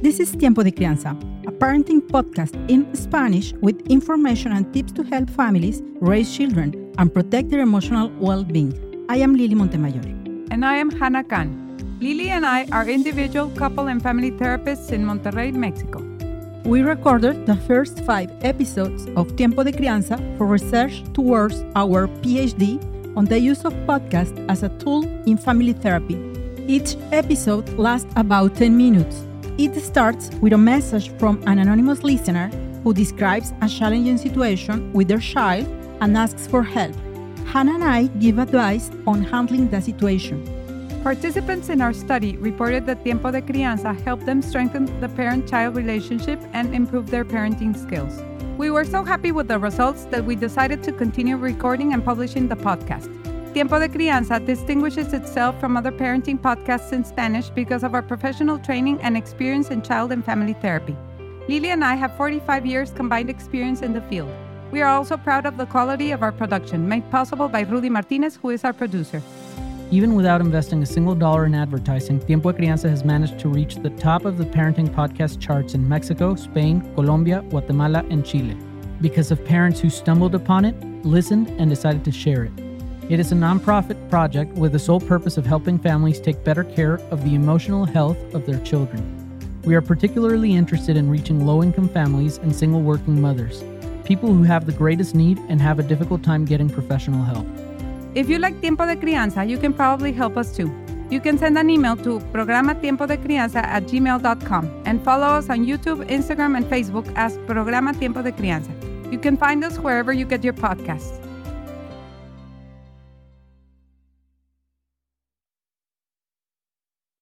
This is Tiempo de Crianza, a parenting podcast in Spanish with information and tips to help families raise children and protect their emotional well being. I am Lily Montemayor. And I am Hannah Khan. Lily and I are individual, couple, and family therapists in Monterrey, Mexico. We recorded the first five episodes of Tiempo de Crianza for research towards our PhD on the use of podcast as a tool in family therapy. Each episode lasts about 10 minutes. It starts with a message from an anonymous listener who describes a challenging situation with their child and asks for help. Hannah and I give advice on handling the situation. Participants in our study reported that Tiempo de Crianza helped them strengthen the parent child relationship and improve their parenting skills. We were so happy with the results that we decided to continue recording and publishing the podcast. Tiempo de Crianza distinguishes itself from other parenting podcasts in Spanish because of our professional training and experience in child and family therapy. Lily and I have 45 years combined experience in the field. We are also proud of the quality of our production, made possible by Rudy Martinez, who is our producer. Even without investing a single dollar in advertising, Tiempo de Crianza has managed to reach the top of the parenting podcast charts in Mexico, Spain, Colombia, Guatemala, and Chile because of parents who stumbled upon it, listened, and decided to share it. It is a nonprofit project with the sole purpose of helping families take better care of the emotional health of their children. We are particularly interested in reaching low income families and single working mothers, people who have the greatest need and have a difficult time getting professional help. If you like Tiempo de Crianza, you can probably help us too. You can send an email to programa tiempo de crianza at gmail.com and follow us on YouTube, Instagram, and Facebook as Programa Tiempo de Crianza. You can find us wherever you get your podcasts.